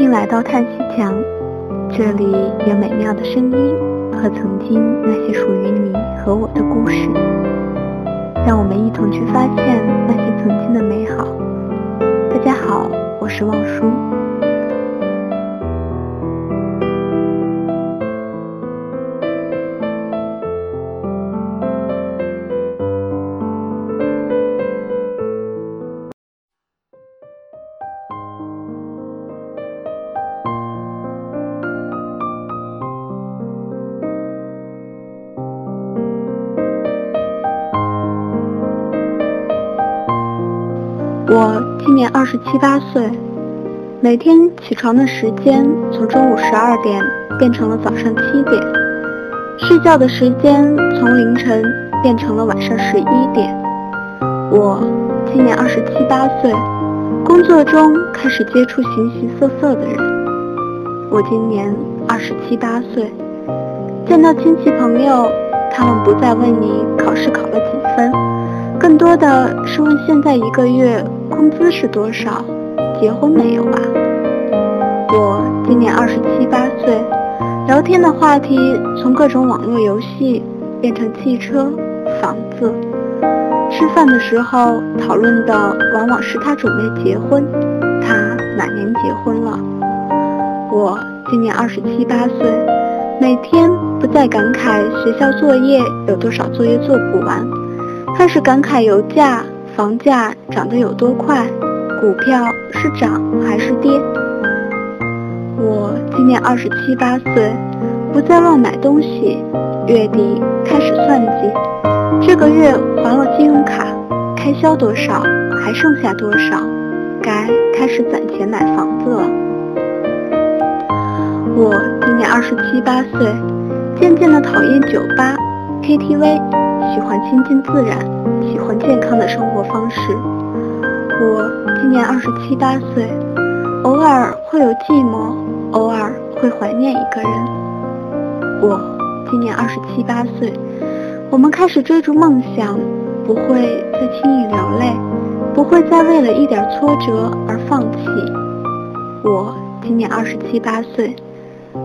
迎来到叹息墙，这里有美妙的声音和曾经那些属于你和我的故事，让我们一同去发现那些曾经的美好。大家好，我是望舒。我今年二十七八岁，每天起床的时间从中午十二点变成了早上七点，睡觉的时间从凌晨变成了晚上十一点。我今年二十七八岁，工作中开始接触形形色色的人。我今年二十七八岁，见到亲戚朋友，他们不再问你考试考了几分，更多的是问现在一个月。工资是多少？结婚没有啊？我今年二十七八岁，聊天的话题从各种网络游戏变成汽车、房子。吃饭的时候讨论的往往是他准备结婚，他哪年结婚了？我今年二十七八岁，每天不再感慨学校作业有多少作业做不完，开始感慨油价。房价涨得有多快？股票是涨还是跌？我今年二十七八岁，不再乱买东西。月底开始算计，这个月还了信用卡，开销多少？还剩下多少？该开始攒钱买房子了。我今年二十七八岁，渐渐的讨厌酒吧、KTV，喜欢亲近自然。健康的生活方式。我今年二十七八岁，偶尔会有寂寞，偶尔会怀念一个人。我今年二十七八岁，我们开始追逐梦想，不会再轻易流泪，不会再为了一点挫折而放弃。我今年二十七八岁，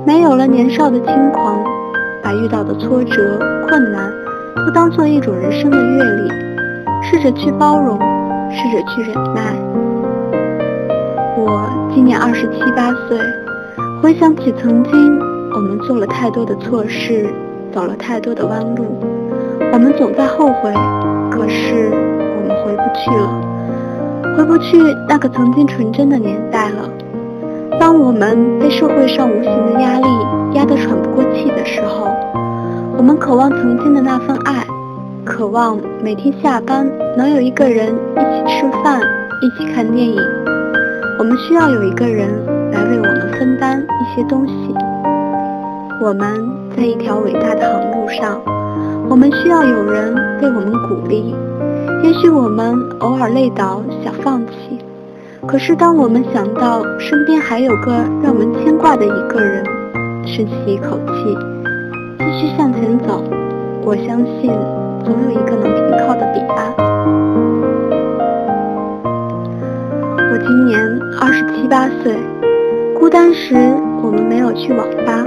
没有了年少的轻狂，把遇到的挫折、困难都当做一种人生的阅历。试着去包容，试着去忍耐。我今年二十七八岁，回想起曾经，我们做了太多的错事，走了太多的弯路，我们总在后悔。可是我们回不去了，回不去那个曾经纯真的年代了。当我们被社会上无形的压力压得喘不过气的时候，我们渴望曾经的那份爱。渴望每天下班能有一个人一起吃饭，一起看电影。我们需要有一个人来为我们分担一些东西。我们在一条伟大的航路上，我们需要有人为我们鼓励。也许我们偶尔累倒想放弃，可是当我们想到身边还有个让我们牵挂的一个人，深吸一口气，继续向前走，我相信。总有一个能停靠的彼岸。我今年二十七八岁，孤单时我们没有去网吧，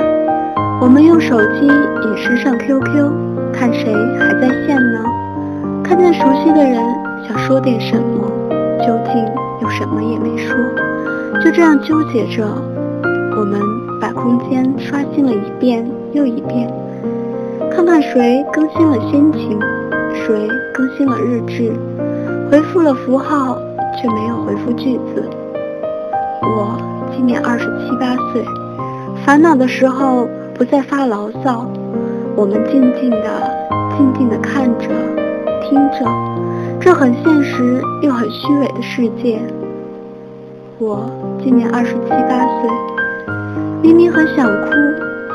我们用手机隐身上 QQ，看谁还在线呢？看见熟悉的人，想说点什么，究竟又什么也没说，就这样纠结着。我们把空间刷新了一遍又一遍。看看谁更新了心情，谁更新了日志，回复了符号，却没有回复句子。我今年二十七八岁，烦恼的时候不再发牢骚，我们静静的、静静的看着、听着，这很现实又很虚伪的世界。我今年二十七八岁，明明很想哭，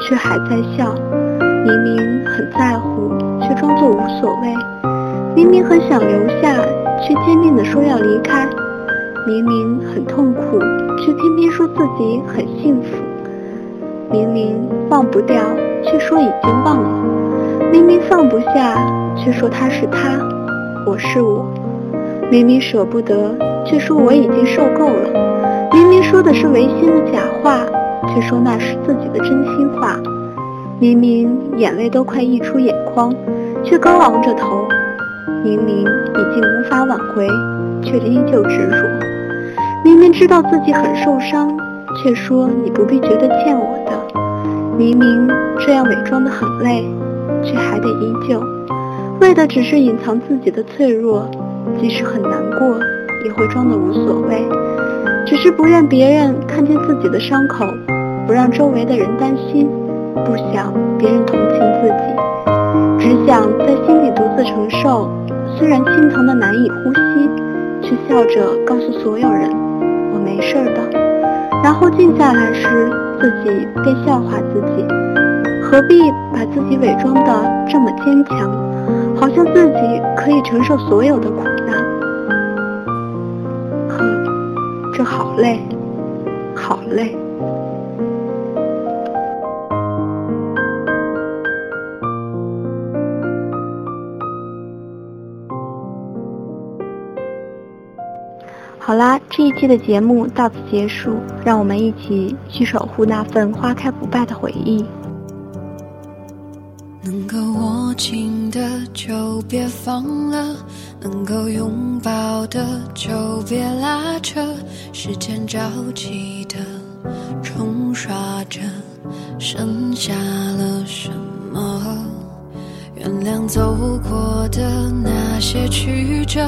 却还在笑。明明很在乎，却装作无所谓；明明很想留下，却坚定地说要离开；明明很痛苦，却偏偏说自己很幸福；明明忘不掉，却说已经忘了；明明放不下，却说他是他，我是我；明明舍不得，却说我已经受够了；明明说说的是违心的假话，却说那是自己的真心话。明明眼泪都快溢出眼眶，却高昂着头；明明已经无法挽回，却依旧执着。明明知道自己很受伤，却说你不必觉得欠我的。明明这样伪装的很累，却还得依旧，为的只是隐藏自己的脆弱，即使很难过，也会装得无所谓，只是不愿别人看见自己的伤口，不让周围的人担心，不想别人同情自己，只想在心里独自承受，虽然心疼的难以呼吸，却笑着告诉所有人，我没事的，然后静下来时。自己便笑话自己，何必把自己伪装的这么坚强，好像自己可以承受所有的苦难？呵，这好累，好累。好啦，这一期的节目到此结束，让我们一起去守护那份花开不败的回忆。能够握紧的就别放了，能够拥抱的就别拉扯，时间着急的冲刷着，剩下了什么？原谅走过的那些曲折。